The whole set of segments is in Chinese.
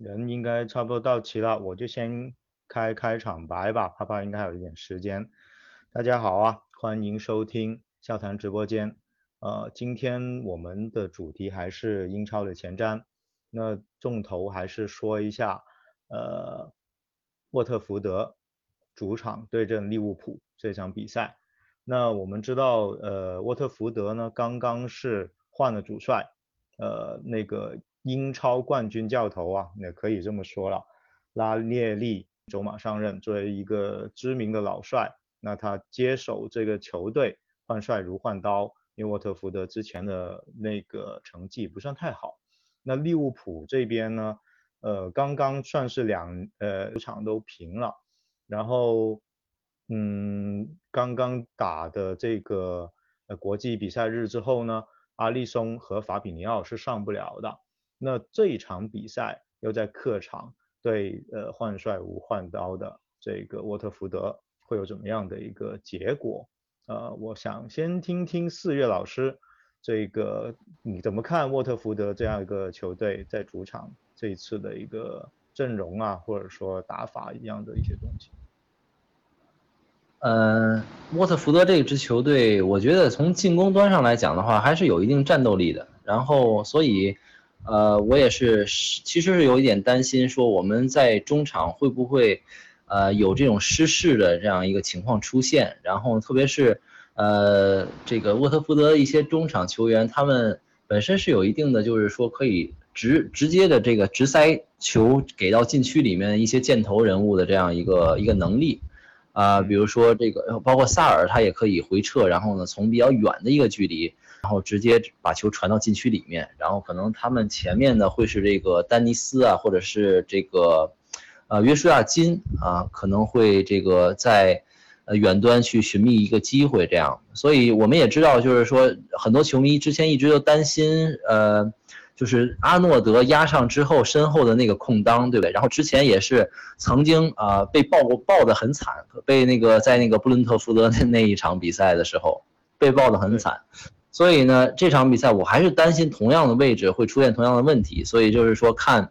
人应该差不多到齐了，我就先开开场白吧，怕怕应该还有一点时间。大家好啊，欢迎收听笑谈直播间。呃，今天我们的主题还是英超的前瞻，那重头还是说一下，呃，沃特福德主场对阵利物浦这场比赛。那我们知道，呃，沃特福德呢刚刚是换了主帅，呃，那个英超冠军教头啊，也可以这么说了，拉涅利走马上任，作为一个知名的老帅，那他接手这个球队换帅如换刀，因为沃特福德之前的那个成绩不算太好。那利物浦这边呢，呃，刚刚算是两呃场都平了，然后。嗯，刚刚打的这个呃国际比赛日之后呢，阿利松和法比尼奥是上不了的。那这一场比赛又在客场对呃换帅无换刀的这个沃特福德，会有怎么样的一个结果？呃，我想先听听四月老师，这个你怎么看沃特福德这样一个球队在主场这一次的一个阵容啊，或者说打法一样的一些东西？呃，沃特福德这支球队，我觉得从进攻端上来讲的话，还是有一定战斗力的。然后，所以，呃，我也是，其实是有一点担心，说我们在中场会不会，呃，有这种失势的这样一个情况出现。然后，特别是，呃，这个沃特福德一些中场球员，他们本身是有一定的，就是说可以直直接的这个直塞球给到禁区里面一些箭头人物的这样一个一个能力。啊，比如说这个，包括萨尔，他也可以回撤，然后呢，从比较远的一个距离，然后直接把球传到禁区里面，然后可能他们前面呢会是这个丹尼斯啊，或者是这个，呃，约书亚金啊，可能会这个在，呃，远端去寻觅一个机会，这样。所以我们也知道，就是说很多球迷之前一直都担心，呃。就是阿诺德压上之后，身后的那个空当，对不对？然后之前也是曾经啊被爆过，爆得很惨，被那个在那个布伦特福德的那一场比赛的时候被爆得很惨。所以呢，这场比赛我还是担心同样的位置会出现同样的问题。所以就是说，看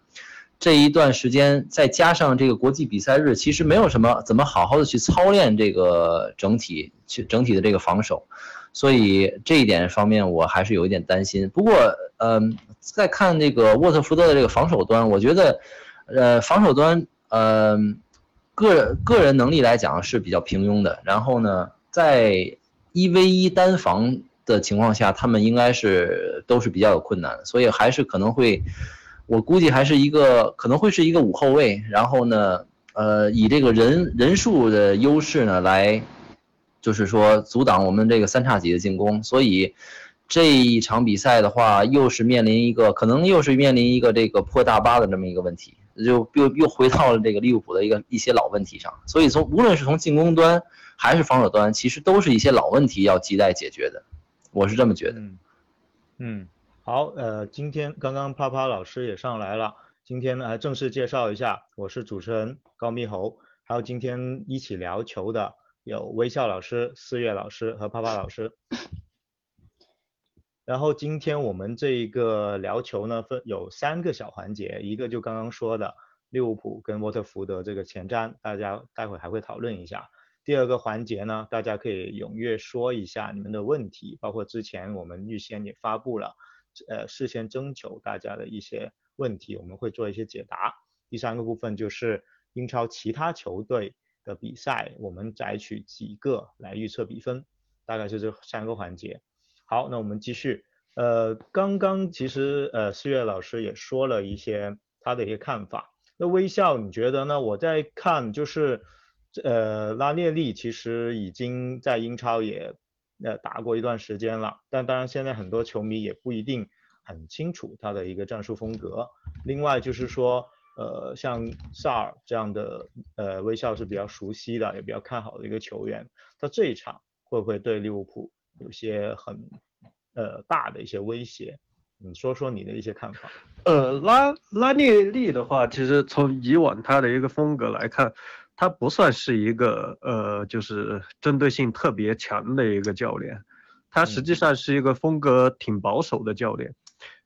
这一段时间，再加上这个国际比赛日，其实没有什么怎么好好的去操练这个整体去整体的这个防守。所以这一点方面，我还是有一点担心。不过，嗯。再看这个沃特福德的这个防守端，我觉得，呃，防守端，呃，个个人能力来讲是比较平庸的。然后呢，在一 v 一单防的情况下，他们应该是都是比较有困难，所以还是可能会，我估计还是一个可能会是一个五后卫。然后呢，呃，以这个人人数的优势呢，来，就是说阻挡我们这个三叉戟的进攻。所以。这一场比赛的话，又是面临一个可能又是面临一个这个破大巴的这么一个问题，就又又回到了这个利物浦的一个一些老问题上。所以从无论是从进攻端还是防守端，其实都是一些老问题要亟待解决的。我是这么觉得。嗯，好，呃，今天刚刚啪啪老师也上来了，今天呢正式介绍一下，我是主持人高密猴，还有今天一起聊球的有微笑老师、四月老师和啪啪老师。然后今天我们这一个聊球呢，分有三个小环节，一个就刚刚说的利物浦跟沃特福德这个前瞻，大家待会还会讨论一下。第二个环节呢，大家可以踊跃说一下你们的问题，包括之前我们预先也发布了，呃，事先征求大家的一些问题，我们会做一些解答。第三个部分就是英超其他球队的比赛，我们摘取几个来预测比分，大概是这三个环节。好，那我们继续。呃，刚刚其实呃，四月老师也说了一些他的一些看法。那微笑，你觉得呢？我在看，就是呃，拉涅利其实已经在英超也呃打过一段时间了，但当然现在很多球迷也不一定很清楚他的一个战术风格。另外就是说，呃，像萨尔这样的呃，微笑是比较熟悉的，也比较看好的一个球员，他这一场会不会对利物浦有些很？呃，大的一些威胁，你说说你的一些看法。呃，拉拉涅利的话，其实从以往他的一个风格来看，他不算是一个呃，就是针对性特别强的一个教练，他实际上是一个风格挺保守的教练。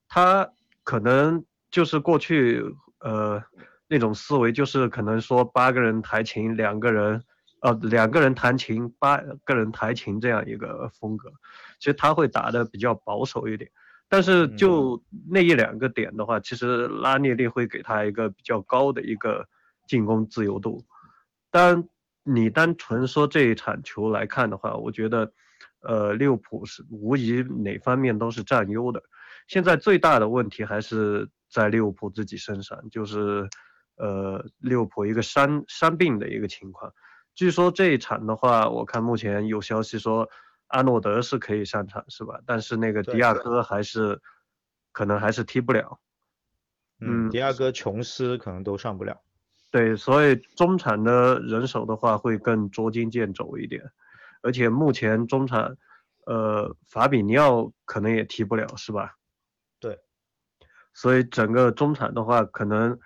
他可能就是过去呃那种思维，就是可能说八个人弹琴，两个人呃两个人弹琴，八个人弹琴这样一个风格。其实他会打的比较保守一点，但是就那一两个点的话，其实拉涅利会给他一个比较高的一个进攻自由度。当你单纯说这一场球来看的话，我觉得。呃，利物浦是无疑哪方面都是占优的。现在最大的问题还是在利物浦自己身上，就是呃，利物浦一个伤伤病的一个情况。据说这一场的话，我看目前有消息说阿诺德是可以上场，是吧？但是那个迪亚哥还是可能还是踢不了。嗯，迪亚哥、琼斯可能都上不了。对，所以中产的人手的话会更捉襟见肘一点。而且目前中产，呃，法比尼奥可能也踢不了，是吧？对，所以整个中产的话，可能，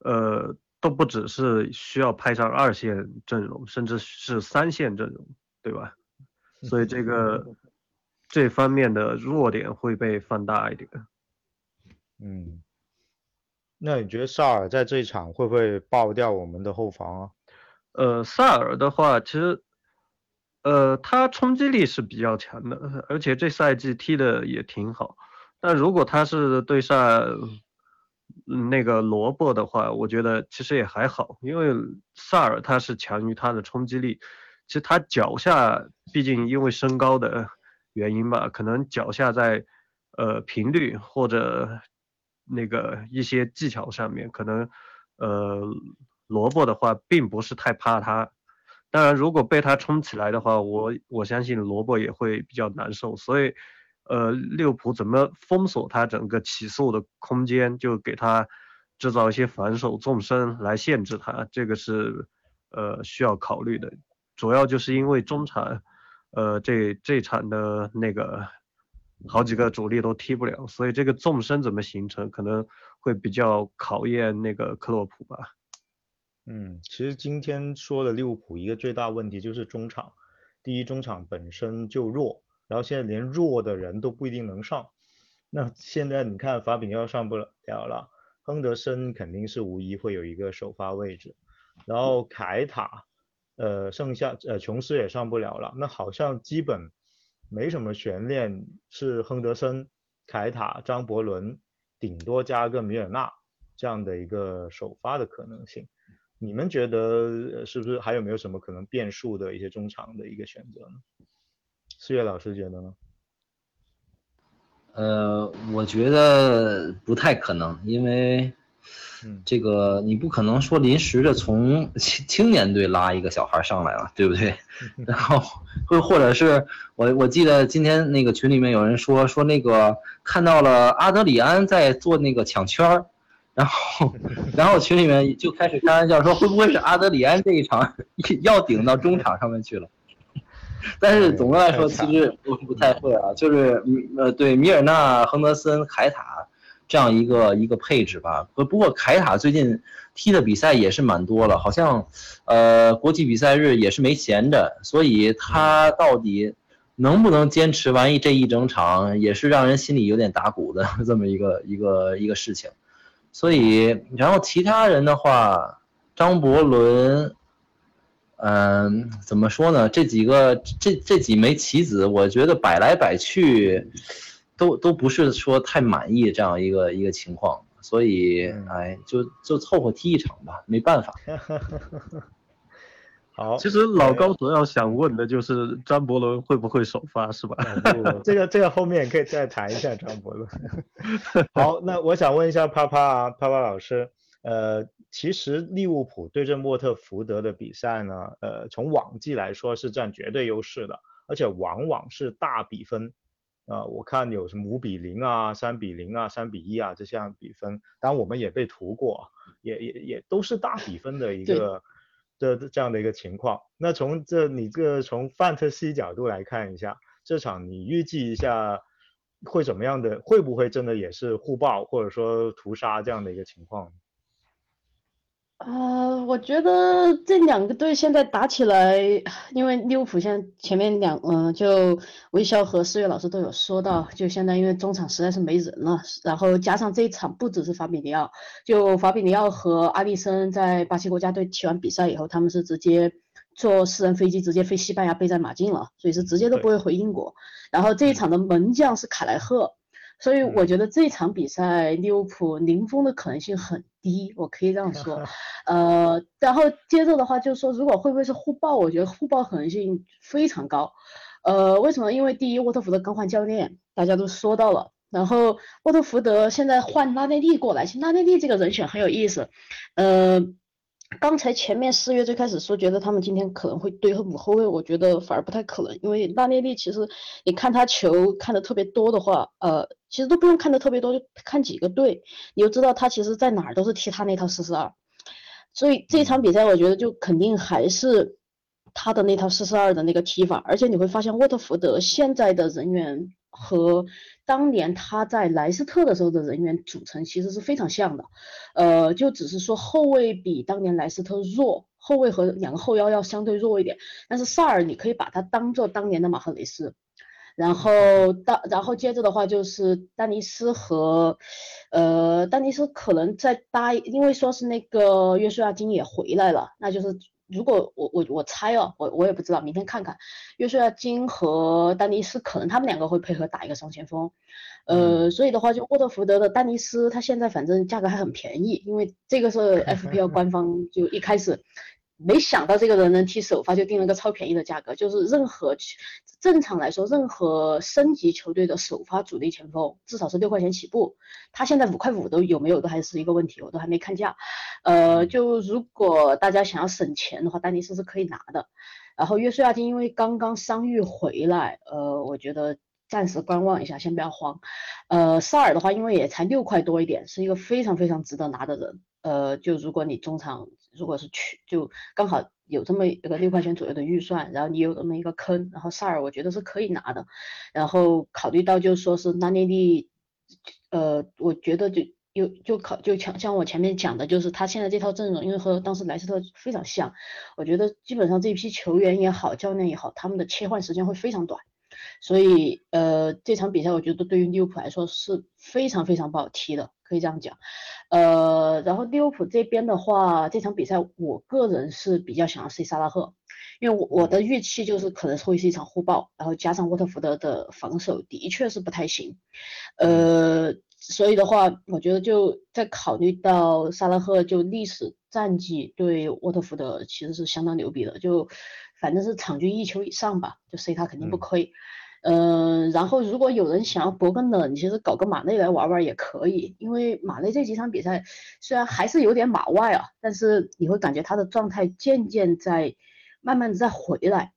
呃，都不只是需要派上二线阵容，甚至是三线阵容，对吧？所以这个这方面的弱点会被放大一点。嗯，那你觉得萨尔在这一场会不会爆掉我们的后防啊？呃，萨尔的话，其实。呃，他冲击力是比较强的，而且这赛季踢的也挺好。但如果他是对上那个萝卜的话，我觉得其实也还好，因为萨尔他是强于他的冲击力。其实他脚下，毕竟因为身高的原因吧，可能脚下在呃频率或者那个一些技巧上面，可能呃萝卜的话并不是太怕他。当然，如果被他冲起来的话，我我相信萝卜也会比较难受。所以，呃，六普怎么封锁他整个起速的空间，就给他制造一些防守纵深来限制他，这个是呃需要考虑的。主要就是因为中场，呃，这这场的那个好几个主力都踢不了，所以这个纵深怎么形成，可能会比较考验那个克洛普吧。嗯，其实今天说的利物浦一个最大问题就是中场，第一中场本身就弱，然后现在连弱的人都不一定能上。那现在你看法比奥上不了了，亨德森肯定是无疑会有一个首发位置，然后凯塔，呃，剩下呃琼斯也上不了了，那好像基本没什么悬念，是亨德森、凯塔、张伯伦，顶多加个米尔纳这样的一个首发的可能性。你们觉得是不是还有没有什么可能变数的一些中场的一个选择呢？四月老师觉得呢？呃，我觉得不太可能，因为这个你不可能说临时的从青 青年队拉一个小孩上来了，对不对？然后或或者是我我记得今天那个群里面有人说说那个看到了阿德里安在做那个抢圈儿。然后，然后群里面就开始开玩笑说，会不会是阿德里安这一场要顶到中场上面去了？但是总的来说，其实不不太会啊，就是呃，对米尔纳、亨德森、凯塔这样一个一个配置吧。不不过凯塔最近踢的比赛也是蛮多了，好像呃国际比赛日也是没闲着，所以他到底能不能坚持完一这一整场，也是让人心里有点打鼓的 这么一个一个一个事情。所以，然后其他人的话，张伯伦，嗯，怎么说呢？这几个这这几枚棋子，我觉得摆来摆去，都都不是说太满意这样一个一个情况。所以，哎，就就凑合踢一场吧，没办法。好，其实老高主要想问的就是张伯伦会不会首发，是吧？这个这个后面可以再谈一下张伯伦。好，那我想问一下啪啪啊，啪啪老师，呃，其实利物浦对阵沃特福德的比赛呢，呃，从往绩来说是占绝对优势的，而且往往是大比分，啊，我看有什么五比零啊、三比零啊、三比一啊这项比分，当然我们也被屠过，也也也都是大比分的一个。这这样的一个情况，那从这你这个从范特西角度来看一下这场，你预计一下会怎么样的？会不会真的也是互爆或者说屠杀这样的一个情况？呃，我觉得这两个队现在打起来，因为利物浦现在前面两，嗯、就微笑和四月老师都有说到，就现在因为中场实在是没人了，然后加上这一场不只是法比尼奥，就法比尼奥和阿利森在巴西国家队踢完比赛以后，他们是直接坐私人飞机直接飞西班牙备战马竞了，所以是直接都不会回英国。然后这一场的门将是卡莱赫，所以我觉得这场比赛利物浦零封的可能性很低，我可以这样说。呃，然后接着的话就是说，如果会不会是互爆？我觉得互爆可能性非常高。呃，为什么？因为第一，沃特福德刚换教练，大家都说到了。然后沃特福德现在换拉内利过来，其实拉内利这个人选很有意思。呃，刚才前面四月最开始说觉得他们今天可能会堆五后卫，我觉得反而不太可能，因为拉内利其实你看他球看的特别多的话，呃，其实都不用看的特别多，就看几个队，你就知道他其实在哪儿都是踢他那套四四二。所以这一场比赛，我觉得就肯定还是他的那套四四二的那个踢法，而且你会发现沃特福德现在的人员和当年他在莱斯特的时候的人员组成其实是非常像的，呃，就只是说后卫比当年莱斯特弱，后卫和两个后腰要相对弱一点，但是萨尔你可以把他当做当年的马赫雷斯。然后当然后接着的话就是丹尼斯和，呃，丹尼斯可能在搭，因为说是那个约书亚金也回来了，那就是如果我我我猜哦，我我也不知道，明天看看，约瑟亚金和丹尼斯可能他们两个会配合打一个双前锋，呃，所以的话就沃特福德的丹尼斯他现在反正价格还很便宜，因为这个是 FPL 官方就一开始。没想到这个人能踢首发，就定了个超便宜的价格。就是任何正常来说，任何升级球队的首发主力前锋至少是六块钱起步。他现在五块五都有没有都还是一个问题，我都还没看价。呃，就如果大家想要省钱的话，丹尼斯是可以拿的。然后约书亚金因为刚刚伤愈回来，呃，我觉得暂时观望一下，先不要慌。呃，萨尔的话，因为也才六块多一点，是一个非常非常值得拿的人。呃，就如果你中场。如果是去就刚好有这么一个六块钱左右的预算，然后你有这么一个坑，然后萨尔我觉得是可以拿的，然后考虑到就是说是拉内利，呃，我觉得就又就考就像像我前面讲的，就是他现在这套阵容，因为和当时莱斯特非常像，我觉得基本上这批球员也好，教练也好，他们的切换时间会非常短。所以，呃，这场比赛我觉得对于利物浦来说是非常非常不好踢的，可以这样讲。呃，然后利物浦这边的话，这场比赛我个人是比较想要 C 萨拉赫，因为我我的预期就是可能会是一场互爆，然后加上沃特福德的防守的确是不太行。呃，所以的话，我觉得就在考虑到萨拉赫就历史战绩对沃特福德其实是相当牛逼的，就。反正是场均一球以上吧，就 C 他肯定不亏。嗯，嗯然后如果有人想要博个冷，其实搞个马内来玩玩也可以，因为马内这几场比赛虽然还是有点马外啊，但是你会感觉他的状态渐渐在慢慢的在回来，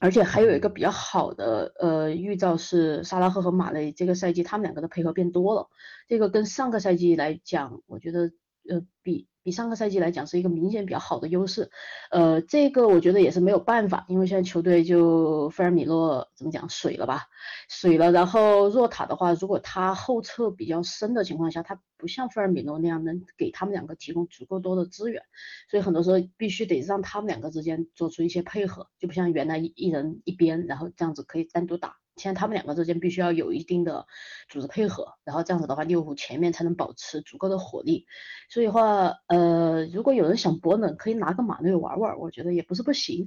而且还有一个比较好的呃预兆是萨拉赫和马内这个赛季他们两个的配合变多了，这个跟上个赛季来讲，我觉得呃比。比上个赛季来讲是一个明显比较好的优势，呃，这个我觉得也是没有办法，因为现在球队就费尔米诺怎么讲水了吧，水了。然后若塔的话，如果他后撤比较深的情况下，他不像费尔米诺那样能给他们两个提供足够多的资源，所以很多时候必须得让他们两个之间做出一些配合，就不像原来一人一边，然后这样子可以单独打。现在他们两个之间必须要有一定的组织配合，然后这样子的话，利物浦前面才能保持足够的火力。所以话，呃，如果有人想博冷，可以拿个马内玩玩，我觉得也不是不行。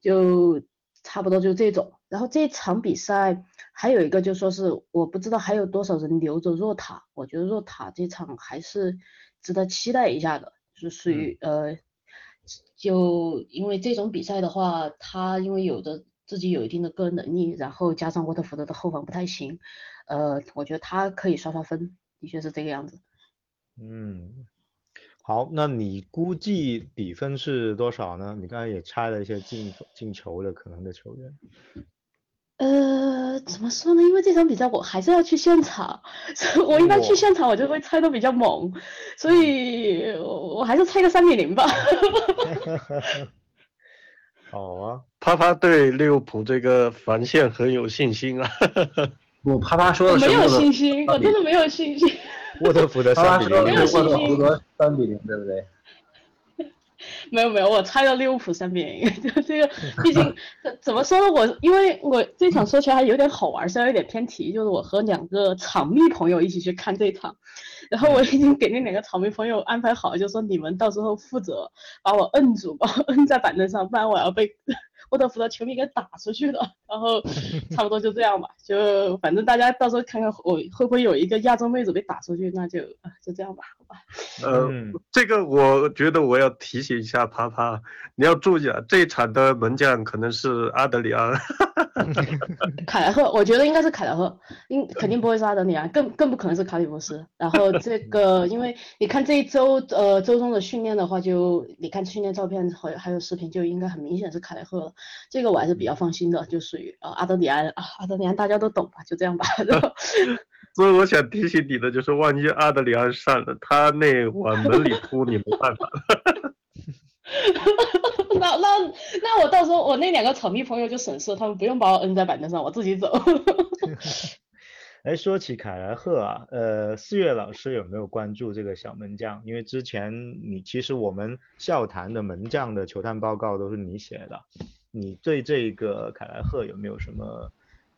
就差不多就这种。然后这场比赛还有一个就说是，我不知道还有多少人留着若塔，我觉得若塔这场还是值得期待一下的，就是属于呃，就因为这种比赛的话，他因为有的。自己有一定的个人能力，然后加上沃特福德的后防不太行，呃，我觉得他可以刷刷分，的确是这个样子。嗯，好，那你估计比分是多少呢？你刚才也猜了一些进进球的可能的球员。呃，怎么说呢？因为这场比赛我还是要去现场，我一般去现场我就会猜的比较猛，所以我还是猜个三比零吧。好啊，啪啪对利物浦这个防线很有信心啊。我啪啪说的是没有信心，我真的没有信心。沃特福德三比零，沃特福德三比零，对不对？没有没有，我猜到利物浦三比零。这个毕竟怎么说呢？我因为我这场说起来还有点好玩，虽然有点偏题，就是我和两个场密朋友一起去看这场，然后我已经给那两个场密朋友安排好，就说你们到时候负责把我摁住，把我摁在板凳上，不然我要被。沃特福德球迷给打出去了，然后差不多就这样吧，就反正大家到时候看看我会不会有一个亚洲妹子被打出去，那就就这样吧，好吧。呃，这个我觉得我要提醒一下啪啪，你要注意啊，这一场的门将可能是阿德里安。凯莱赫，我觉得应该是凯莱赫，应肯定不会是阿德里安，更更不可能是卡里乌斯。然后这个，因为你看这一周呃周中的训练的话，就你看训练照片和还有视频，就应该很明显是凯莱赫了。这个我还是比较放心的，就属于啊阿德里安啊阿德里安大家都懂吧，就这样吧。所以我想提醒你的就是，万一阿德里安上了，他那 往门里扑，你没办法。那那那我到时候我那两个草蜜朋友就省事，他们不用把我摁在板凳上，我自己走。哎，说起凯莱赫啊，呃，四月老师有没有关注这个小门将？因为之前你其实我们笑谈的门将的球探报告都是你写的，你对这个凯莱赫有没有什么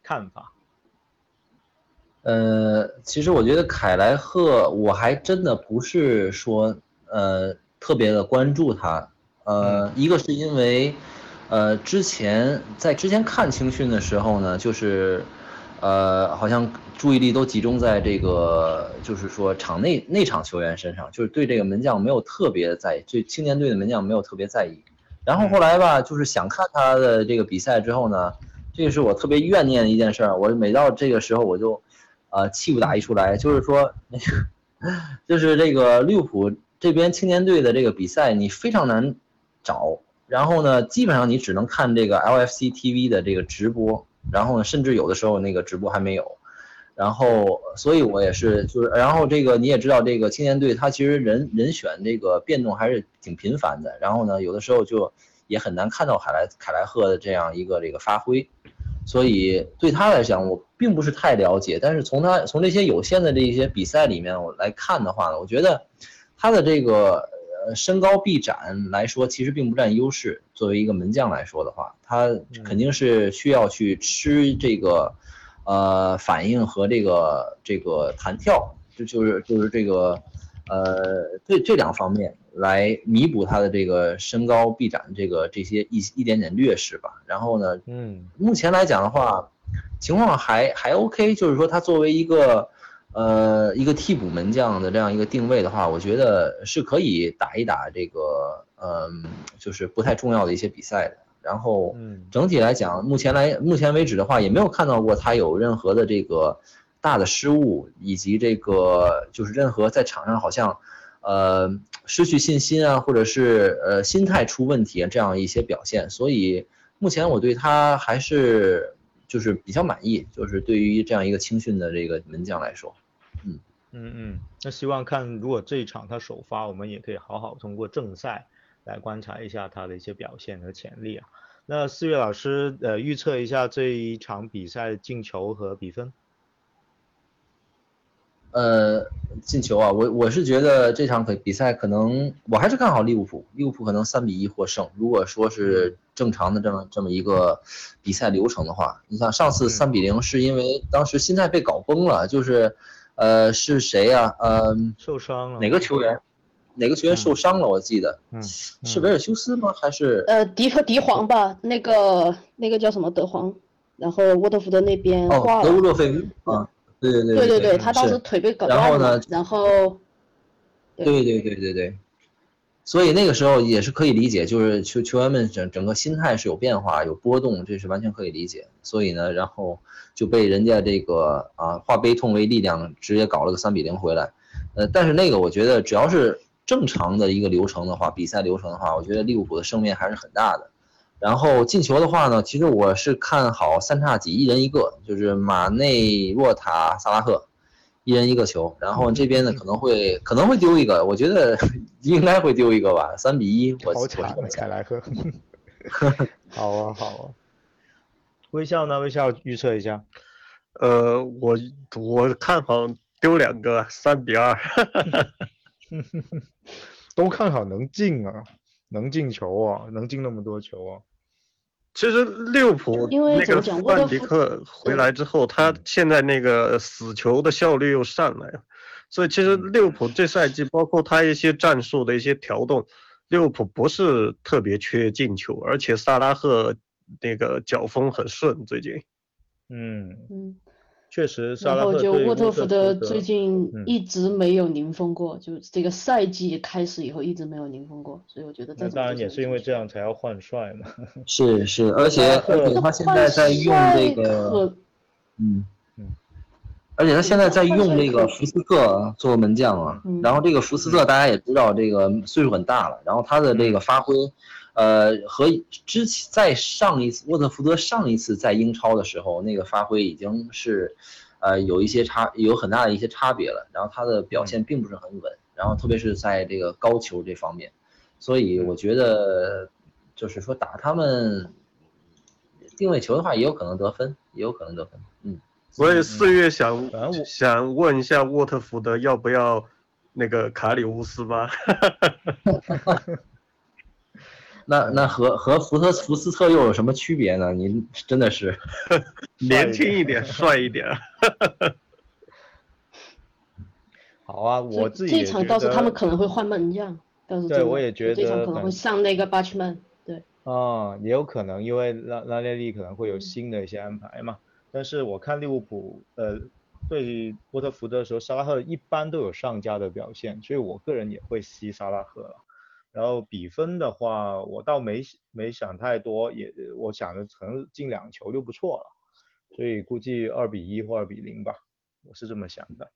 看法？呃，其实我觉得凯莱赫，我还真的不是说呃特别的关注他，呃，一个是因为呃之前在之前看青训的时候呢，就是呃好像注意力都集中在这个就是说场内内场球员身上，就是对这个门将没有特别在意，对青年队的门将没有特别在意。然后后来吧，就是想看他的这个比赛之后呢，这个是我特别怨念的一件事儿，我每到这个时候我就。呃，气不打一处来，就是说，那个，就是这个利物浦这边青年队的这个比赛，你非常难找。然后呢，基本上你只能看这个 LFC TV 的这个直播。然后呢，甚至有的时候那个直播还没有。然后，所以我也是，就是，然后这个你也知道，这个青年队他其实人人选这个变动还是挺频繁的。然后呢，有的时候就也很难看到凯莱凯莱赫的这样一个这个发挥。所以对他来讲，我并不是太了解。但是从他从这些有限的这些比赛里面我来看的话呢，我觉得他的这个呃身高臂展来说，其实并不占优势。作为一个门将来说的话，他肯定是需要去吃这个呃反应和这个这个弹跳，就就是就是这个呃这这两方面。来弥补他的这个身高臂展这个这些一一点点劣势吧。然后呢，嗯，目前来讲的话，情况还还 OK。就是说他作为一个呃一个替补门将的这样一个定位的话，我觉得是可以打一打这个嗯，就是不太重要的一些比赛的。然后，整体来讲，目前来目前为止的话，也没有看到过他有任何的这个大的失误，以及这个就是任何在场上好像。呃，失去信心啊，或者是呃心态出问题啊，这样一些表现，所以目前我对他还是就是比较满意，就是对于这样一个青训的这个门将来说，嗯。嗯嗯，那希望看如果这一场他首发，我们也可以好好通过正赛来观察一下他的一些表现和潜力啊。那四月老师呃预测一下这一场比赛进球和比分。呃，进球啊，我我是觉得这场可比赛可能我还是看好利物浦，利物浦可能三比一获胜。如果说是正常的这么这么一个比赛流程的话，你像上次三比零是因为当时心态被搞崩了，就是呃是谁呀？呃受伤了。哪个球员？哪个球员受伤了？我记得，嗯，是维尔修斯吗？还是呃迪和迪皇吧？那个那个叫什么德皇？然后沃特福德那边哦，德乌洛费啊。对对对对对他当时腿被搞断了。然后呢？然后，对对对对对，所以那个时候也是可以理解，就是球球员们整整个心态是有变化、有波动，这是完全可以理解。所以呢，然后就被人家这个啊化悲痛为力量，直接搞了个三比零回来。呃，但是那个我觉得只要是正常的一个流程的话，比赛流程的话，我觉得利物浦的胜面还是很大的。然后进球的话呢，其实我是看好三叉戟一人一个，就是马内、洛塔、萨拉赫，一人一个球。然后这边呢可能会可能会丢一个，我觉得 应该会丢一个吧，三比一。好惨，凯莱赫。好啊好啊。微笑呢？微笑预测一下。呃，我我看好丢两个，三比二。都看好能进啊。能进球啊，能进那么多球啊。其实利物浦因为那个范迪克回来之后，他现在那个死球的效率又上来了，所以其实利物浦这赛季包括他一些战术的一些调动，利物浦不是特别缺进球，而且萨拉赫那个脚风很顺，最近。嗯，嗯，确实，萨然后就拉赫对沃特福德德最近嗯一直没有零封过，就这个赛季开始以后一直没有零封过，所以我觉得当然也是因为这样才要换帅嘛。是是，而且他现在在用这个，嗯嗯，而且他现在在用这换帅可个福斯特做门将啊嗯，然后这个福斯特大家也知道，这个岁数很大了，然后他的这个发挥，呃，和之前在上一次沃特福德上一次在英超的时候，那个发挥已经是，呃，有一些差，有很大的一些差别了，然后他的表现并不是很稳，然后特别是在这个高球这方面，所以我觉得就是说打他们定位球的话，也有可能得分，也有可能得分，嗯。所以四月想想问一下沃特福德要不要那个卡里乌斯吗？那那和和福特福斯特又有什么区别呢？您真的是，年轻一点，帅一点。好啊，我自己也这场觉得倒是他们可能会换门将，倒是对我也觉得这场得可能会上那个 Bachman，对，啊，也有可能，因为拉拉列利可能会有嗯新的一些安排嘛。但是我看利物浦，呃，对波特福德的时候，萨拉赫一般都有上佳的表现，所以我个人也会吸萨拉赫了。然后比分的话，我倒没没想太多，也我想着可能进两球就不错了，所以估计二比一或二比零吧，我是这么想的。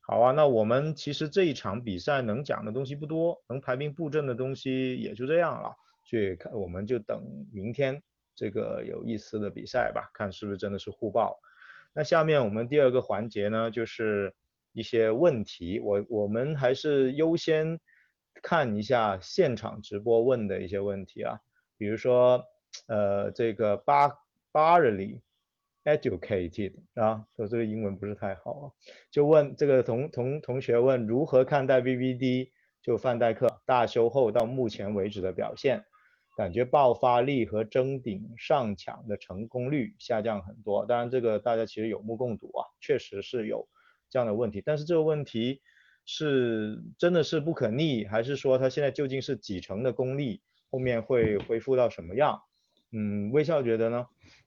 好啊，那我们其实这一场比赛能讲的东西不多，能排兵布阵的东西也就这样了。所以看我们就等明天这个有意思的比赛吧，看是不是真的是互爆。那下面我们第二个环节呢，就是一些问题，我我们还是优先看一下现场直播问的一些问题啊，比如说呃这个巴巴热里 educated 啊，说这个英文不是太好啊，就问这个同同同学问如何看待 VVD 就范戴克大修后到目前为止的表现，感觉爆发力和争顶上抢的成功率下降很多。当然这个大家其实有目共睹啊，确实是有这样的问题，但是这个问题是真的是不可逆，还是说它现在究竟是几成的功力，后面会恢复到什么样？嗯，微笑觉得呢？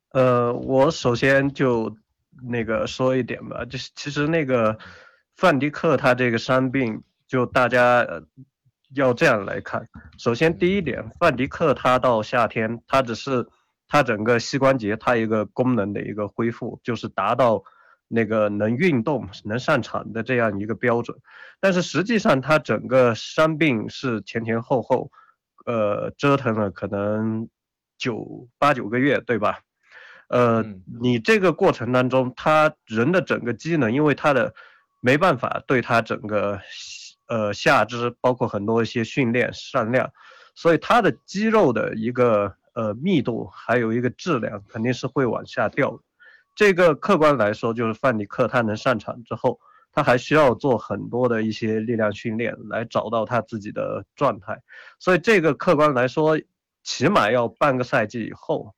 呃，我首先就那个说一点吧，就是其实那个范迪克他这个伤病，就大家呃要这样来看。首先第一点，范迪克他到夏天，他只是他整个膝关节他一个功能的一个恢复，就是达到那个能运动、能上场的这样一个标准。但是实际上他整个伤病是前前后后，呃，折腾了可能九八九个月，对吧？呃嗯，你这个过程当中，他人的整个机能，因为他的没办法对他整个呃下肢，包括很多一些训练上量，所以他的肌肉的一个呃密度还有一个质量肯定是会往下掉的。这个客观来说，就是范迪克他能上场之后，他还需要做很多的一些力量训练来找到他自己的状态，所以这个客观来说，起码要半个赛季以后。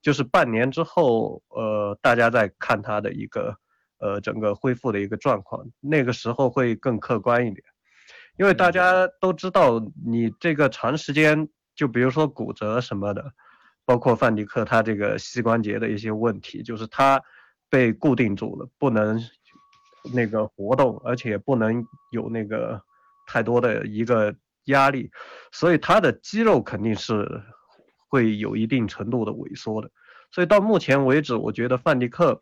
就是半年之后，呃，大家再看他的一个，呃，整个恢复的一个状况，那个时候会更客观一点，因为大家都知道，你这个长时间，就比如说骨折什么的，包括范迪克他这个膝关节的一些问题，就是他被固定住了，不能那个活动，而且不能有那个太多的一个压力，所以他的肌肉肯定是。会有一定程度的萎缩的，所以到目前为止，我觉得范迪克，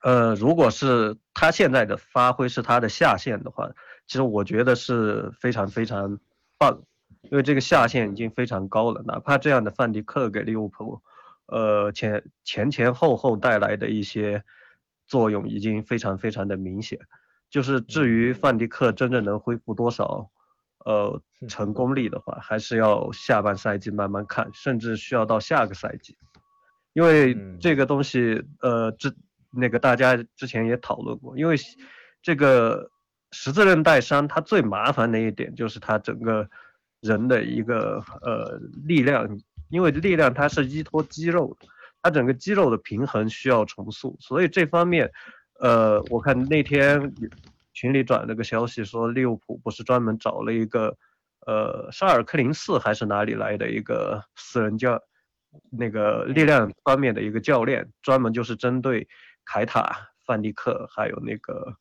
呃，如果是他现在的发挥是他的下限的话，其实我觉得是非常非常棒，因为这个下限已经非常高了，哪怕这样的范迪克给利物浦，呃前前前后后带来的一些作用已经非常非常的明显，就是至于。范迪克真正能恢复多少。呃，成功力的话，还是要下半赛季慢慢看，甚至需要到下个赛季，因为这个东西，呃，之那个大家之前也讨论过，因为这个十字韧带伤它最麻烦的一点就是它整个人的一个呃力量，因为力量它是依托肌肉，它整个肌肉的平衡需要重塑，所以这方面，呃，我看那天群里转了个消息说利物浦不是专门找了一个呃沙尔克林寺还是哪里来的一个私人教那个力量方面的一个教练，专门就是针对凯塔、范迪克还有那个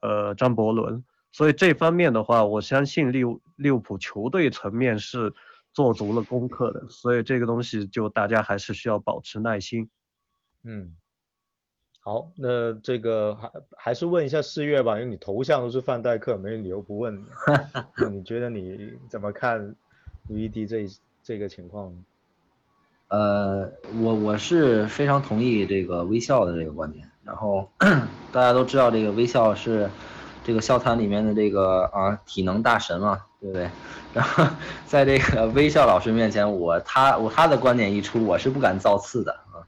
呃张伯伦。所以这方面的话，我相信利物利物浦球队层面是做足了功课的，所以这个东西就大家还是需要保持耐心。嗯，好，那这个还还是问一下四月吧，因为你头像都是范戴克，没理由不问你。你觉得你怎么看 VD 这这个情况？呃，我我是非常同意这个微笑的这个观点。然后 大家都知道这个微笑是。这个笑谈里面的这个啊体能大神嘛，对不对？然后在这个微笑老师面前，我他我他的观点一出，我是不敢造次的啊。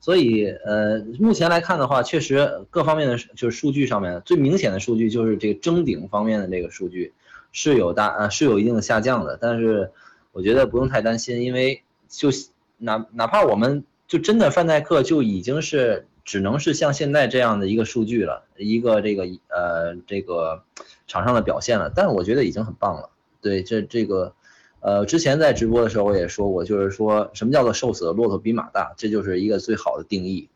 所以呃，目前来看的话，确实各方面的就是数据上面最明显的数据就是这个争顶方面的这个数据是有大呃是有一定的下降的。但是我觉得不用太担心，因为就哪哪怕我们就真的范戴克就已经是。只能是像现在这样的一个数据了，一个这个呃这个场上的表现了，但是我觉得已经很棒了。对，这这个呃之前在直播的时候我也说过，就是说什么叫做瘦死的骆驼比马大，这就是一个最好的定义。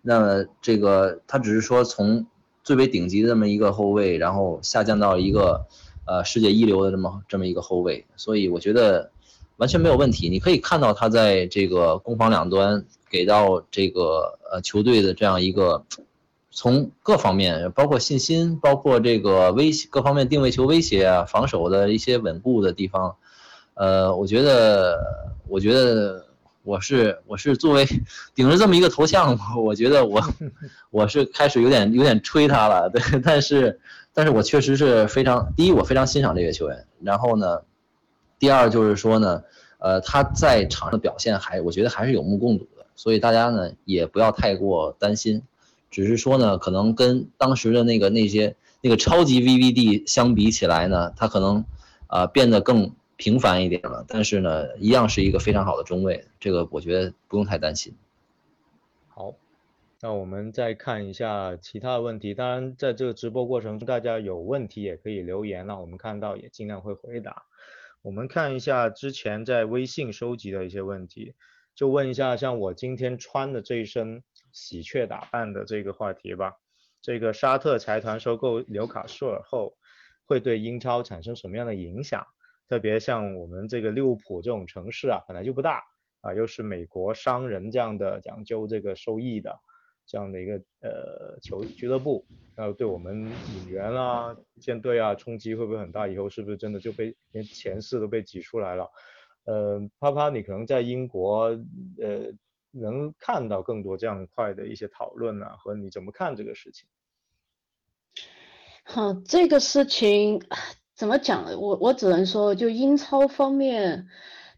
那么这个他只是说从最为顶级的这么一个后卫，然后下降到一个呃世界一流的这么这么一个后卫，所以我觉得完全没有问题。你可以看到他在这个攻防两端。给到这个呃球队的这样一个，从各方面，包括信心，包括这个威胁各方面定位球威胁啊，防守的一些稳固的地方，呃，我觉得，我觉得我是我是作为顶着这么一个头像，我觉得我 我是开始有点有点吹他了，对，但是但是我确实是非常第一，我非常欣赏这个球员，然后呢，第二就是说呢，呃，他在场上的表现还我觉得还是有目共睹的。所以大家呢也不要太过担心，只是说呢，可能跟当时的那个那些那个超级 VVD 相比起来呢，他可能啊变得更平凡一点了。但是呢，一样是一个非常好的中卫，这个我觉得不用太担心。好，那我们再看一下其他的问题。当然，在这个直播过程中，大家有问题也可以留言了，我们看到也尽量会回答。我们看一下之前在微信收集的一些问题。就问一下，像我今天穿的这一身喜鹊打扮的这个话题吧。这个沙特财团收购纽卡素尔后，会对英超产生什么样的影响？特别像我们这个利物浦这种城市啊，本来就不大啊，又是美国商人这样的讲究这个收益的这样的一个呃球俱乐部，那对我们引援啊、舰队啊冲击会不会很大？以后是不是真的就被连前四都被挤出来了？呃，啪啪，你可能在英国，呃，能看到更多这样块的一些讨论啊，和你怎么看这个事情？好，这个事情怎么讲？我我只能说，就英超方面，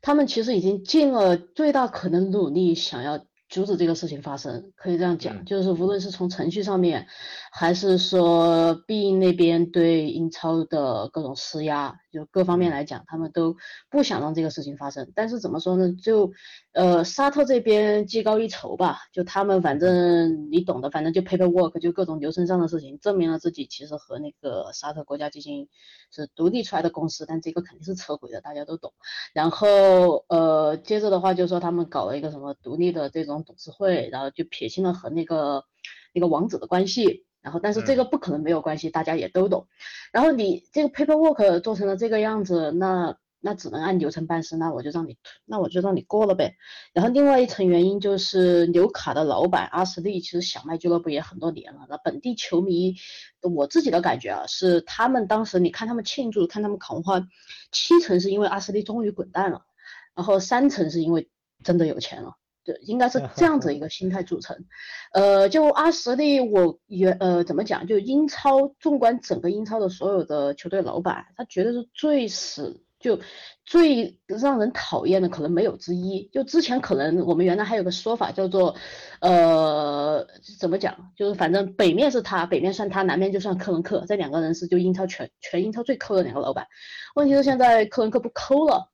他们其实已经尽了最大可能努力，想要。阻止这个事情发生，可以这样讲，就是无论是从程序上面，还是说必应那边对英超的各种施压，就各方面来讲，他们都不想让这个事情发生。但是怎么说呢？就呃沙特这边技高一筹吧，就他们反正你懂的，反正就 paperwork，就各种流程上的事情，证明了自己其实和那个沙特国家基金是独立出来的公司，但这个肯定是扯鬼的，大家都懂。然后呃接着的话就说他们搞了一个什么独立的这种。董事会，然后就撇清了和那个那个王子的关系，然后但是这个不可能没有关系，大家也都懂。然后你这个 paperwork 做成了这个样子，那那只能按流程办事，那我就让你那我就让你过了呗。然后另外一层原因就是纽卡的老板阿什利其实想卖俱乐部也很多年了，那本地球迷我自己的感觉啊是他们当时你看他们庆祝，看他们狂欢，七成是因为阿什利终于滚蛋了，然后三成是因为真的有钱了。对，应该是这样子一个心态组成。呃，就阿什利，我原呃怎么讲？就英超，纵观整个英超的所有的球队老板，他绝对是最死，就最让人讨厌的，可能没有之一。就之前可能我们原来还有个说法叫做，呃，怎么讲？就是反正北面是他，北面算他，南面就算克伦克，这两个人是就英超全全英超最抠的两个老板。问题是现在克伦克不抠了。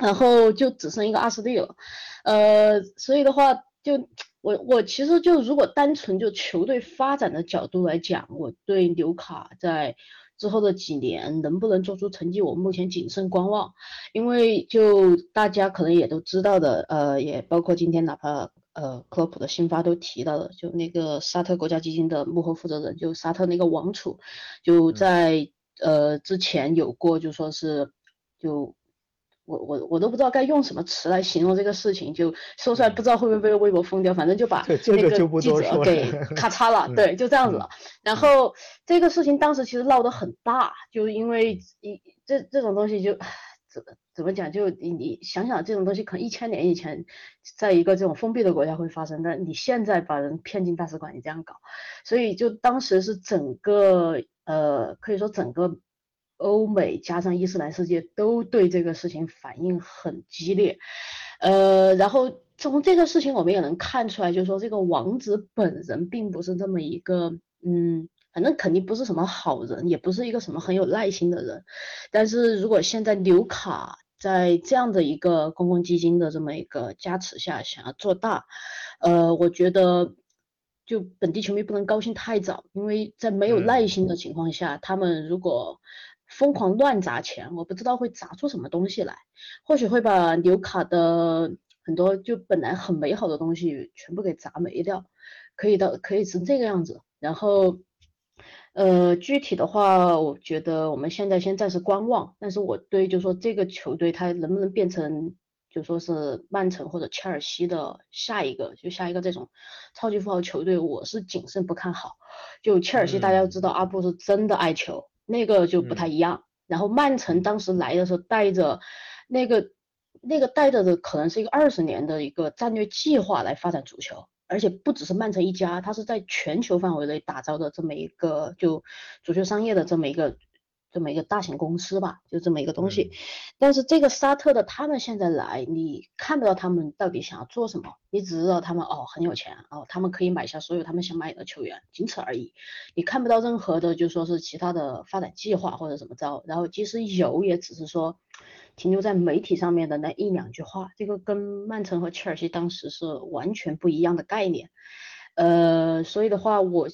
然后就只剩一个阿斯利了，呃，所以的话，就我我其实就如果单纯就球队发展的角度来讲，我对纽卡在之后的几年能不能做出成绩，我目前谨慎观望，因为就大家可能也都知道的，呃，也包括今天哪怕呃科普的新发都提到了，就那个沙特国家基金的幕后负责人，就沙特那个王储，就在呃之前有过就说是就。我我我都不知道该用什么词来形容这个事情，就说出来不知道会不会被微博封掉，反正就把那个记者给 咔嚓了，对，就这样子了。然后这个事情当时其实闹得很大，就因为一这这种东西就怎怎么讲，就你你想想这种东西可能一千年以前，在一个这种封闭的国家会发生，但你现在把人骗进大使馆，你这样搞，所以就当时是整个呃可以说整个。欧美加上伊斯兰世界都对这个事情反应很激烈，呃，然后从这个事情我们也能看出来，就是说这个王子本人并不是这么一个，嗯，反正肯定不是什么好人，也不是一个什么很有耐心的人。但是如果现在纽卡在这样的一个公共基金的这么一个加持下想要做大，呃，我觉得就本地球迷不能高兴太早，因为在没有耐心的情况下，他们如果疯狂乱砸钱，我不知道会砸出什么东西来，或许会把纽卡的很多就本来很美好的东西全部给砸没掉，可以的，可以是这个样子。然后，呃，具体的话，我觉得我们现在先暂时观望。但是我对就说这个球队它能不能变成就说是曼城或者切尔西的下一个，就下一个这种超级富豪球队，我是谨慎不看好。就切尔西，大家都知道阿布是真的爱球。那个就不太一样，然后曼城当时来的时候带着那个那个带着的可能是一个二十年的一个战略计划来发展足球，而且不只是曼城一家，它是在全球范围内打造的这么一个就足球商业的这么一个。这么一个大型公司吧，就这么一个东西。但是这个沙特的他们现在来，你看不到他们到底想要做什么，你只知道他们哦很有钱哦，他们可以买下所有他们想买的球员，仅此而已。你看不到任何的就说是其他的发展计划或者怎么着。然后即使有，也只是说停留在媒体上面的那一两句话。这个跟曼城和切尔西当时是完全不一样的概念。呃，所以的话我。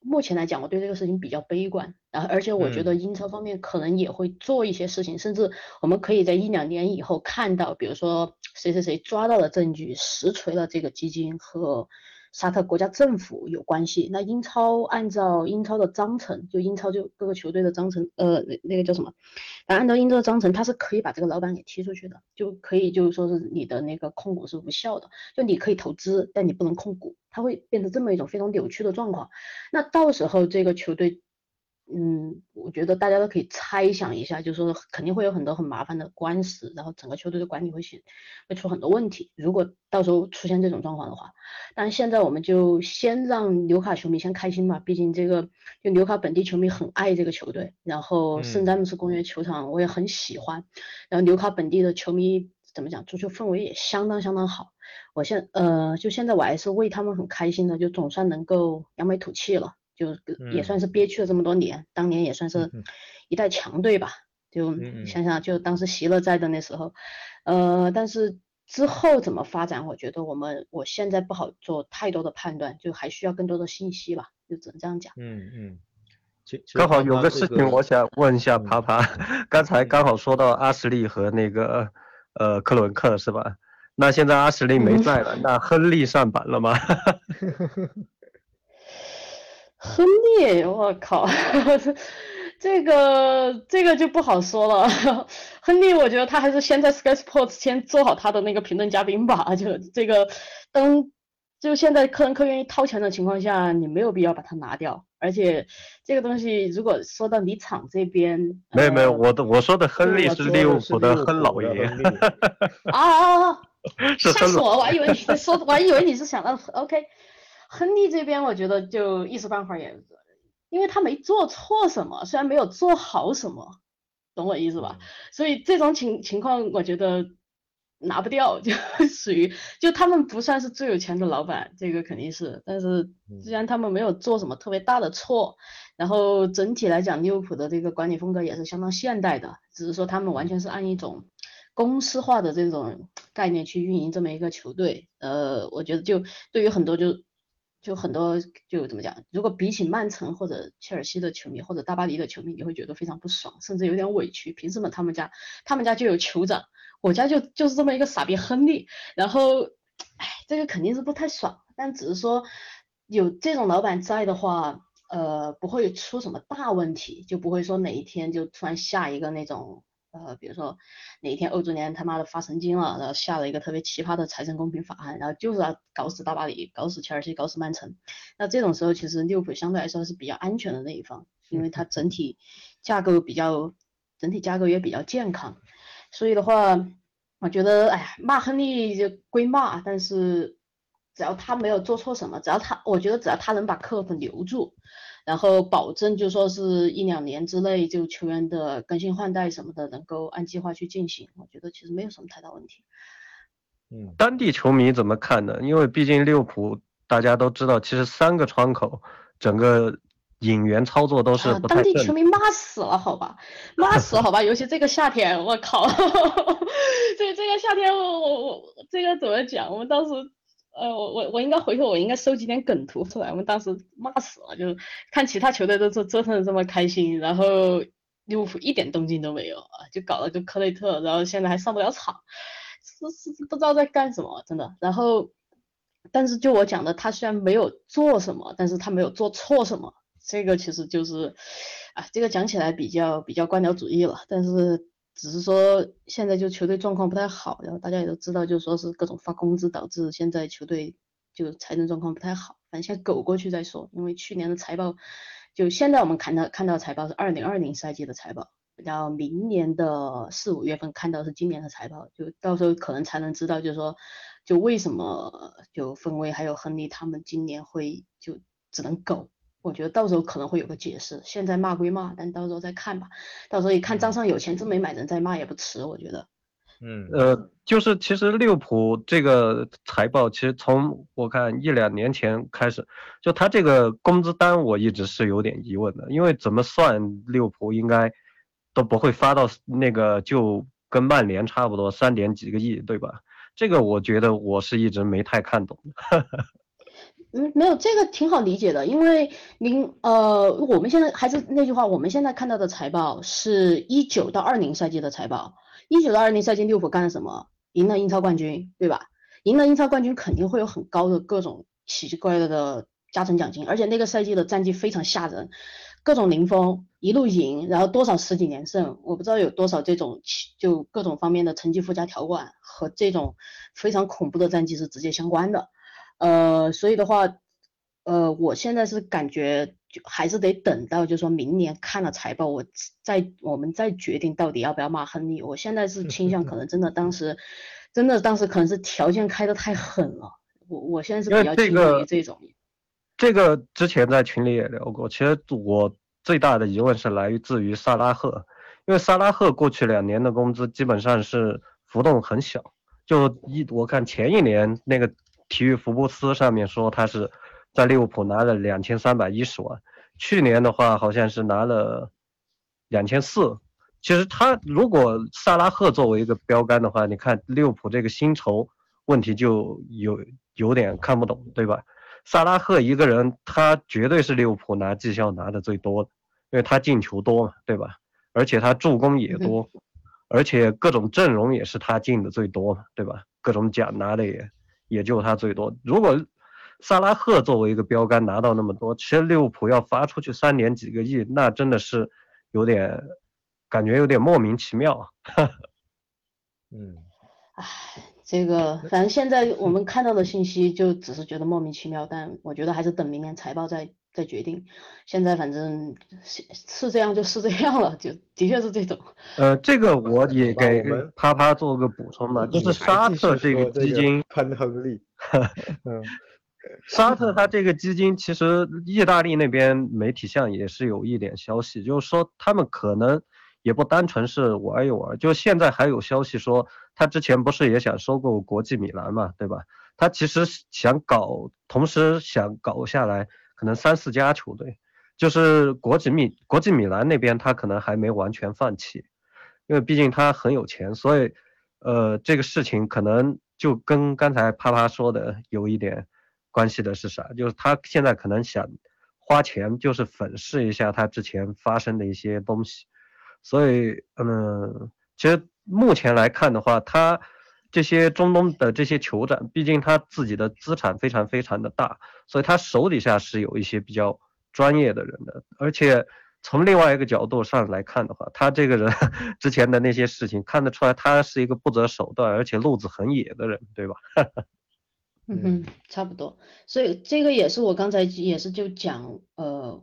目前来讲，我对这个事情比较悲观，然后而且我觉得英超方面可能也会做一些事情，甚至我们可以在一两年以后看到，比如说谁谁谁抓到了证据，实锤了这个基金和。沙特国家政府有关系，那英超按照英超的章程，就英超就各个球队的章程，呃，那那个叫什么？按照英超的章程，他是可以把这个老板给踢出去的，就可以就是说是你的那个控股是无效的，就你可以投资，但你不能控股，它会变成这么一种非常扭曲的状况。那到时候这个球队。嗯，我觉得大家都可以猜想一下，就是说肯定会有很多很麻烦的官司，然后整个球队的管理会显会出很多问题。如果到时候出现这种状况的话，但现在我们就先让纽卡球迷先开心吧，毕竟这个就纽卡本地球迷很爱这个球队，然后圣詹姆斯公园球场我也很喜欢，然后纽卡本地的球迷怎么讲，足球氛围也相当相当好。我现呃就现在我还是为他们很开心的，就总算能够扬眉吐气了。就也算是憋屈了这么多年，当年也算是一代强队吧。就想想，就当时席勒在的那时候，呃，但是之后怎么发展，我觉得我们我现在不好做太多的判断，就还需要更多的信息吧，就只能这样讲。嗯嗯。刚好有个事情我想问一下爬爬，刚才刚好说到阿什利和那个呃克伦克是吧？那现在阿什利没在了，那亨利上板了吗？亨利，我靠，这个这个就不好说了。亨利，我觉得他还是先在 Sky Sports 先做好他的那个评论嘉宾吧。就这个，当就现在克伦克愿意掏钱的情况下，你没有必要把他拿掉。而且这个东西，如果说到离场这边，没有没有，我的我说的亨利是利物浦的亨老爷。啊啊啊！吓死我！我还以为你在说，我还以为你是想到 OK。亨利这边，我觉得就一时半会儿也，因为他没做错什么，虽然没有做好什么，懂我意思吧？所以这种情情况，我觉得拿不掉，就 属于就他们不算是最有钱的老板，这个肯定是。但是既然他们没有做什么特别大的错，然后整体来讲，利物浦的这个管理风格也是相当现代的，只是说他们完全是按一种公司化的这种概念去运营这么一个球队，呃，我觉得就对于很多就就很多就怎么讲，如果比起曼城或者切尔西的球迷或者大巴黎的球迷，你会觉得非常不爽，甚至有点委屈。凭什么他们家他们家就有酋长，我家就就是这么一个傻逼亨利？然后，哎，这个肯定是不太爽。但只是说有这种老板在的话，呃，不会出什么大问题，就不会说哪一天就突然下一个那种。呃，比如说哪一天欧足联他妈的发神经了，然后下了一个特别奇葩的财政公平法案，然后就是要搞死大巴黎，搞死切尔西，搞死曼城。那这种时候，其实利物浦相对来说是比较安全的那一方，因为它整体架构比较，整体架构也比较健康。所以的话，我觉得，哎呀，骂亨利就归骂，但是只要他没有做错什么，只要他，我觉得只要他能把克洛普留住。然后保证就说是一两年之内，就球员的更新换代什么的能够按计划去进行，我觉得其实没有什么太大问题。嗯，当地球迷怎么看呢？因为毕竟利物浦大家都知道，其实三个窗口整个引援操作都是当地球迷骂死了，好吧，骂死了，好吧，尤其这个夏天，我靠，这这个夏天我我我这个怎么讲？我们当时。呃，我我我应该回头，我应该收集点梗图出来。我们当时骂死了，就是看其他球队都折折腾的这么开心，然后利物浦一点动静都没有啊，就搞了个科雷特，然后现在还上不了场，是是不知道在干什么，真的。然后，但是就我讲的，他虽然没有做什么，但是他没有做错什么，这个其实就是，啊，这个讲起来比较比较官僚主义了，但是。只是说现在就球队状况不太好，然后大家也都知道，就说是各种发工资导致现在球队就财政状况不太好。反正先苟过去再说，因为去年的财报，就现在我们看到看到财报是二零二零赛季的财报，然后明年的四五月份看到是今年的财报，就到时候可能才能知道，就是说就为什么就分威还有亨利他们今年会就只能苟。我觉得到时候可能会有个解释，现在骂归骂，但到时候再看吧。到时候一看账上有钱，真没买人再骂也不迟。我觉得，嗯，呃，就是其实利物浦这个财报，其实从我看一两年前开始，就他这个工资单，我一直是有点疑问的，因为怎么算利物浦应该都不会发到那个就跟曼联差不多三点几个亿，对吧？这个我觉得我是一直没太看懂。嗯，没有这个挺好理解的，因为您呃，我们现在还是那句话，我们现在看到的财报是一九到二零赛季的财报。一九到二零赛季，利物浦干了什么？赢了英超冠军，对吧？赢了英超冠军，肯定会有很高的各种奇奇怪怪的加成奖金，而且那个赛季的战绩非常吓人，各种零封一路赢，然后多少十几连胜，我不知道有多少这种就各种方面的成绩附加条款和这种非常恐怖的战绩是直接相关的。呃，所以的话，呃，我现在是感觉就还是得等到，就说明年看了财报，我再我们再决定到底要不要骂亨利。我现在是倾向可能真的当时，真的当时可能是条件开的太狠了。我我现在是比较倾向于这种。这个之前在群里也聊过，其实我最大的疑问是来自于萨拉赫，因为萨拉赫过去两年的工资基本上是浮动很小，就一我看前一年那个。体育福布斯上面说他是在利物浦拿了两千三百一十万，去年的话好像是拿了两千四。其实他如果萨拉赫作为一个标杆的话，你看利物浦这个薪酬问题就有有点看不懂，对吧？萨拉赫一个人他绝对是利物浦拿绩效拿的最多的，因为他进球多嘛，对吧？而且他助攻也多，而且各种阵容也是他进的最多嘛，对吧？各种奖拿的也。也就他最多。如果萨拉赫作为一个标杆拿到那么多，其实利物浦要发出去三年几个亿，那真的是有点感觉有点莫名其妙。嗯，唉，这个反正现在我们看到的信息就只是觉得莫名其妙，但我觉得还是等明年财报再再决定。现在反正是是这样就是这样了，就的确是这种。呃，这个我也给啪啪做个补充吧，就是沙特这个基金喷亨利。嗯，沙特他这个基金其实意大利那边媒体上也是有一点消息，就是说他们可能。也不单纯是玩一玩，就现在还有消息说，他之前不是也想收购国际米兰嘛，对吧？他其实想搞，同时想搞下来可能三四家球队，就是国际米国际米兰那边他可能还没完全放弃，因为毕竟他很有钱，所以呃，这个事情可能就跟刚才啪啪说的有一点关系的是啥？就是他现在可能想花钱，就是粉饰一下他之前发生的一些东西。所以，嗯，其实目前来看的话，他这些中东的这些酋长，毕竟他自己的资产非常非常的大，所以他手底下是有一些比较专业的人的，而且。从另外一个角度上来看的话，他这个人 之前的那些事情看得出来，他是一个不择手段而且路子很野的人，对吧？嗯哼，差不多。所以这个也是我刚才也是就讲，呃，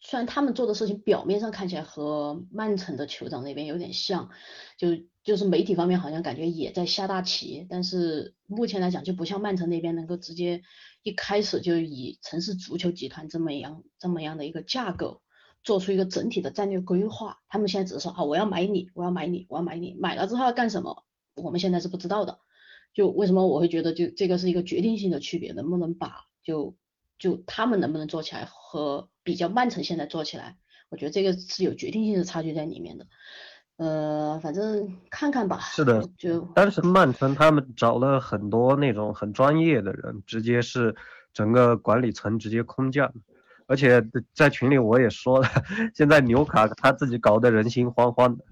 虽然他们做的事情表面上看起来和曼城的酋长那边有点像，就就是媒体方面好像感觉也在下大棋，但是目前来讲就不像曼城那边能够直接一开始就以城市足球集团这么样这么样的一个架构。做出一个整体的战略规划，他们现在只是说啊，我要买你，我要买你，我要买你，买了之后要干什么，我们现在是不知道的。就为什么我会觉得就这个是一个决定性的区别，能不能把就就他们能不能做起来和比较曼城现在做起来，我觉得这个是有决定性的差距在里面的。呃，反正看看吧。是的，就当时曼城他们找了很多那种很专业的人，直接是整个管理层直接空降。而且在群里我也说了，现在纽卡他自己搞得人心惶惶的，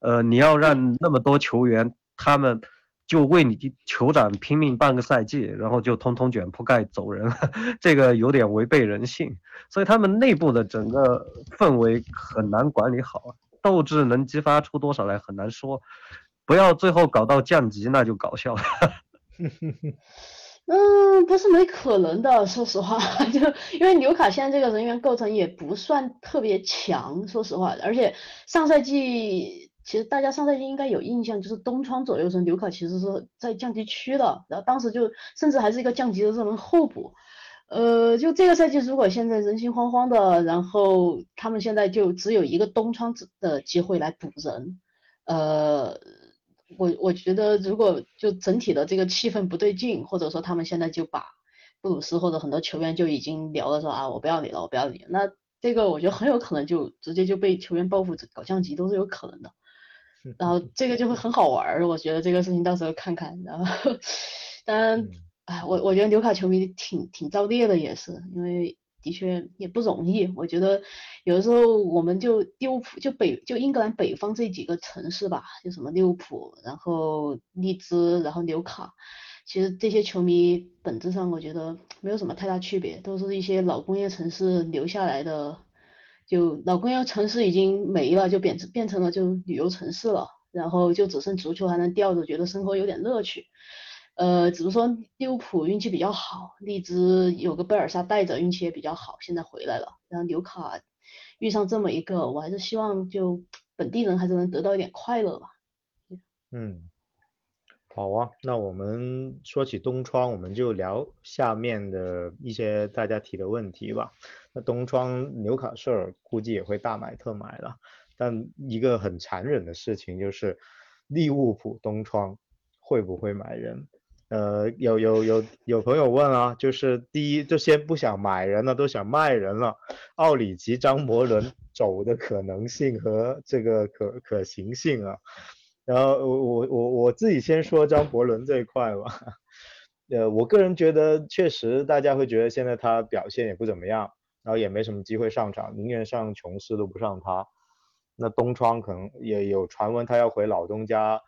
呃，你要让那么多球员他们就为你酋长拼命半个赛季，然后就通通卷铺盖走人，这个有点违背人性，所以他们内部的整个氛围很难管理好，斗志能激发出多少来很难说，不要最后搞到降级那就搞笑了。嗯，不是没可能的，说实话，就因为纽卡现在这个人员构成也不算特别强，说实话，而且上赛季其实大家上赛季应该有印象，就是冬窗左右时纽卡其实是在降级区的，然后当时就甚至还是一个降级的热门候补，呃，就这个赛季如果现在人心惶惶的，然后他们现在就只有一个东窗的机会来补人，呃。我我觉得，如果就整体的这个气氛不对劲，或者说他们现在就把布鲁斯或者很多球员就已经聊了说啊，我不要你了，我不要你，那这个我觉得很有可能就直接就被球员报复搞降级都是有可能的，然后这个就会很好玩儿，我觉得这个事情到时候看看，然后 当然，哎，我我觉得纽卡球迷挺挺造孽的也是，因为。的确也不容易，我觉得有的时候我们就利物浦就北就英格兰北方这几个城市吧，就什么利物浦，然后利兹，然后纽卡，其实这些球迷本质上我觉得没有什么太大区别，都是一些老工业城市留下来的，就老工业城市已经没了，就变成变成了就旅游城市了，然后就只剩足球还能吊着，觉得生活有点乐趣。呃，只是说利物浦运气比较好，利兹有个贝尔萨带着，运气也比较好，现在回来了。然后纽卡遇上这么一个，我还是希望就本地人还是能得到一点快乐吧。嗯，好啊，那我们说起东窗，我们就聊下面的一些大家提的问题吧。那东窗纽卡舍尔估计也会大买特买了，但一个很残忍的事情就是利物浦东窗会不会买人？呃，有有有有朋友问啊，就是第一就先不想买人了，都想卖人了。奥里吉、张伯伦走的可能性和这个可可行性啊。然后我我我我自己先说张伯伦这一块吧。呃，我个人觉得确实大家会觉得现在他表现也不怎么样，然后也没什么机会上场，宁愿上琼斯都不上他。那东窗可能也有传闻他要回老东家，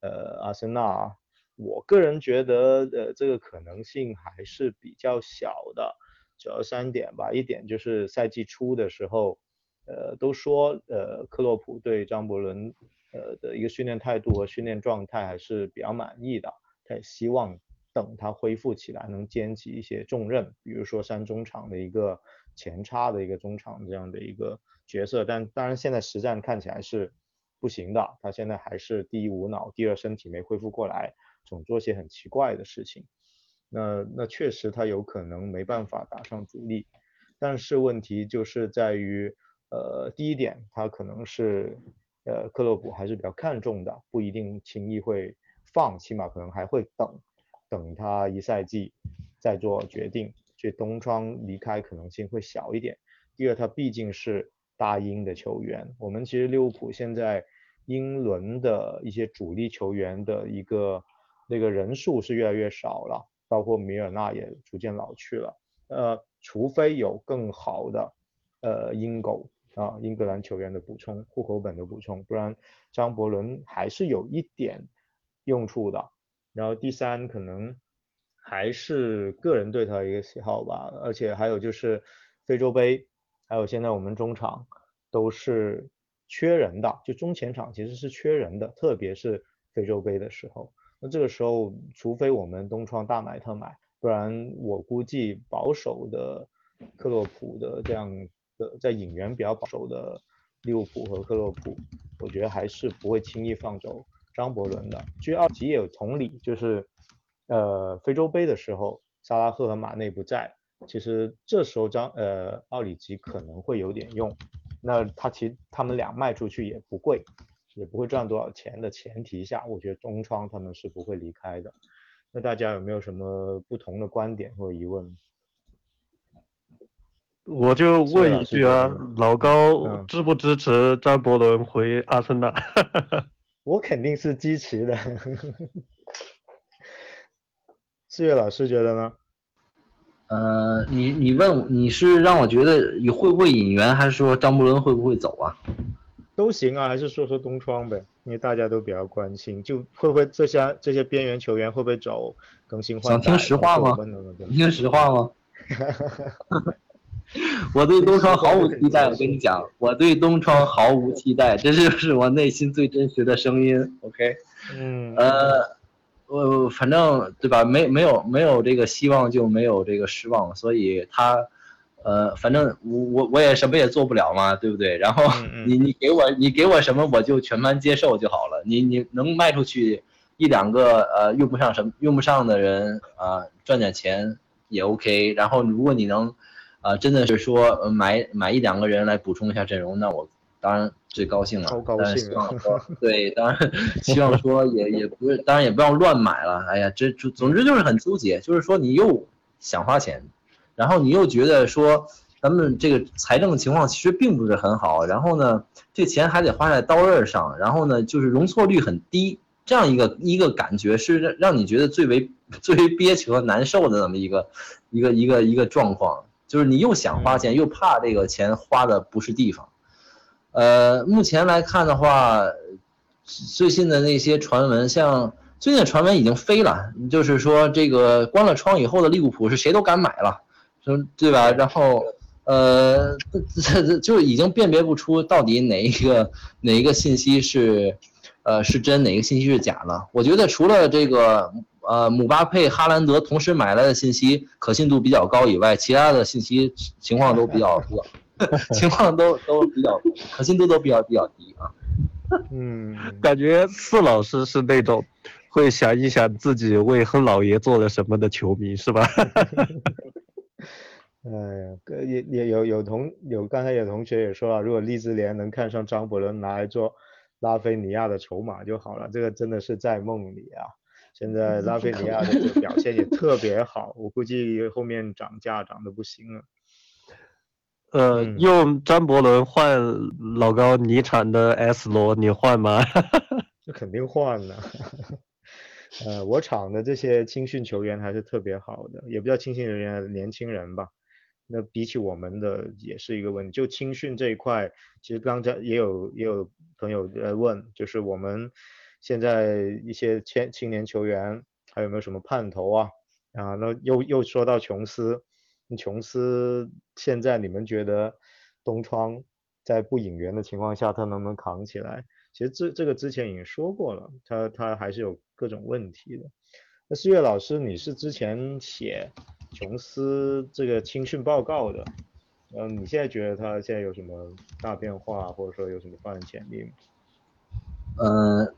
呃，阿森纳。我个人觉得，呃，这个可能性还是比较小的，主要三点吧。一点就是赛季初的时候，呃，都说，呃，克洛普对张伯伦，呃的一个训练态度和训练状态还是比较满意的。他也希望等他恢复起来，能肩起一些重任，比如说三中场的一个前插的一个中场这样的一个角色。但当然，现在实战看起来是不行的。他现在还是第一无脑，第二身体没恢复过来。总做些很奇怪的事情，那那确实他有可能没办法打上主力，但是问题就是在于，呃，第一点他可能是，呃，克洛普还是比较看重的，不一定轻易会放，起码可能还会等，等他一赛季再做决定，所以东窗离开可能性会小一点。第二，他毕竟是大英的球员，我们其实利物浦现在。英伦的一些主力球员的一个那个人数是越来越少了，包括米尔纳也逐渐老去了。呃，除非有更好的呃英狗啊英格兰球员的补充户口本的补充，不然张伯伦还是有一点用处的。然后第三可能还是个人对他一个喜好吧，而且还有就是非洲杯，还有现在我们中场都是缺人的，就中前场其实是缺人的，特别是非洲杯的时候。那这个时候，除非我们东窗大买特买，不然我估计保守的克洛普的这样的在引援比较保守的利物浦和克洛普，我觉得还是不会轻易放走。张伯伦的，据奥吉也有同理，就是呃非洲杯的时候，萨拉赫和马内不在，其实这时候张呃奥里吉可能会有点用，那他其他们俩卖出去也不贵，也不会赚多少钱的前提下，我觉得中窗他们是不会离开的。那大家有没有什么不同的观点或疑问？我就问一句啊，老高支不支持张伯伦回阿森纳？我肯定是支持的，四月老师觉得呢？呃，你你问你是让我觉得你会不会引援，还是说张伯伦会不会走啊？都行啊，还是说说东窗呗，因为大家都比较关心，就会不会这些这些边缘球员会不会走更新换代？想听实话吗？听实话吗？我对东窗毫无期待，我跟你讲，我对东窗毫无期待，这就是我内心最真实的声音。OK，嗯，呃，我反正对吧？没没有没有这个希望就没有这个失望，所以他，呃，反正我我我也什么也做不了嘛，对不对？然后 你你给我你给我什么我就全盘接受就好了。你你能卖出去一两个呃用不上什么用不上的人啊赚点钱也 OK。然后如果你能。啊，真的是说买买一两个人来补充一下阵容，那我当然最高兴了。超高兴。对，当然希望说也也不是，当然也不要乱买了。哎呀，这就总之就是很纠结，就是说你又想花钱，然后你又觉得说咱们这个财政情况其实并不是很好，然后呢，这钱还得花在刀刃上，然后呢，就是容错率很低，这样一个一个感觉是让让你觉得最为 最为憋屈和难受的那么一个一个一个一个状况。就是你又想花钱，又怕这个钱花的不是地方。呃，目前来看的话，最近的那些传闻，像最近的传闻已经飞了，就是说这个关了窗以后的利物浦是谁都敢买了，说对吧？然后呃，这这就已经辨别不出到底哪一个哪一个信息是呃是真，哪个信息是假了。我觉得除了这个。呃，姆巴佩、哈兰德同时买来的信息可信度比较高以外，其他的信息情况都比较比 较，情况都都比较可信度都比较比较低啊。嗯，感觉四老师是那种会想一想自己为亨老爷做了什么的球迷是吧？哎呀，也也有有同有刚才有同学也说了，如果利兹联能看上张伯伦拿来做拉菲尼亚的筹码就好了，这个真的是在梦里啊。现在拉菲尼亚的这个表现也 特别好，我估计后面涨价涨得不行了。呃，用张伯伦换老高尼产的 S 罗，你换吗？这肯定换了。呃，我厂的这些青训球员还是特别好的，也不叫青训人员，年轻人吧。那比起我们的也是一个问题。就青训这一块，其实刚才也有也有朋友在问，就是我们。现在一些青青年球员还有没有什么盼头啊？啊，那又又说到琼斯，琼斯现在你们觉得东窗在不引援的情况下，他能不能扛起来？其实这这个之前已经说过了，他他还是有各种问题的。那四月老师，你是之前写琼斯这个青训报告的，嗯，你现在觉得他现在有什么大变化，或者说有什么发展潜力吗？嗯。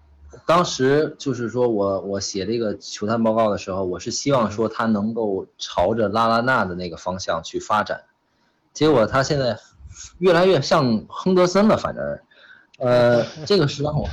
当时就是说我我写这个球探报告的时候，我是希望说他能够朝着拉拉纳的那个方向去发展，结果他现在越来越像亨德森了，反正，呃，这个是让我，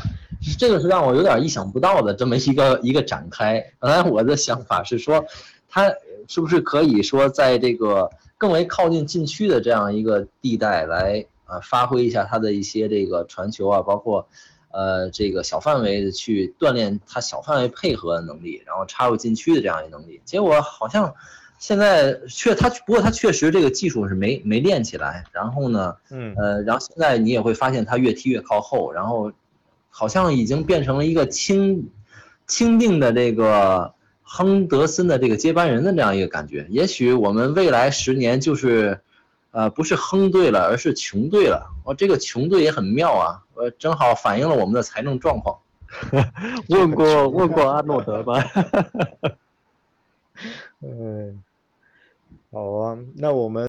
这个是让我有点意想不到的这么一个一个展开。本来我的想法是说，他是不是可以说在这个更为靠近禁区的这样一个地带来呃发挥一下他的一些这个传球啊，包括。呃，这个小范围的去锻炼他小范围配合的能力，然后插入禁区的这样一个能力。结果好像现在确他不过他确实这个技术是没没练起来。然后呢，嗯呃，然后现在你也会发现他越踢越靠后，然后好像已经变成了一个轻钦定的这个亨德森的这个接班人的这样一个感觉。也许我们未来十年就是。呃，不是亨队了，而是穷队了。哦，这个穷队也很妙啊，呃，正好反映了我们的财政状况。问过问过阿诺德吧？嗯，好啊，那我们。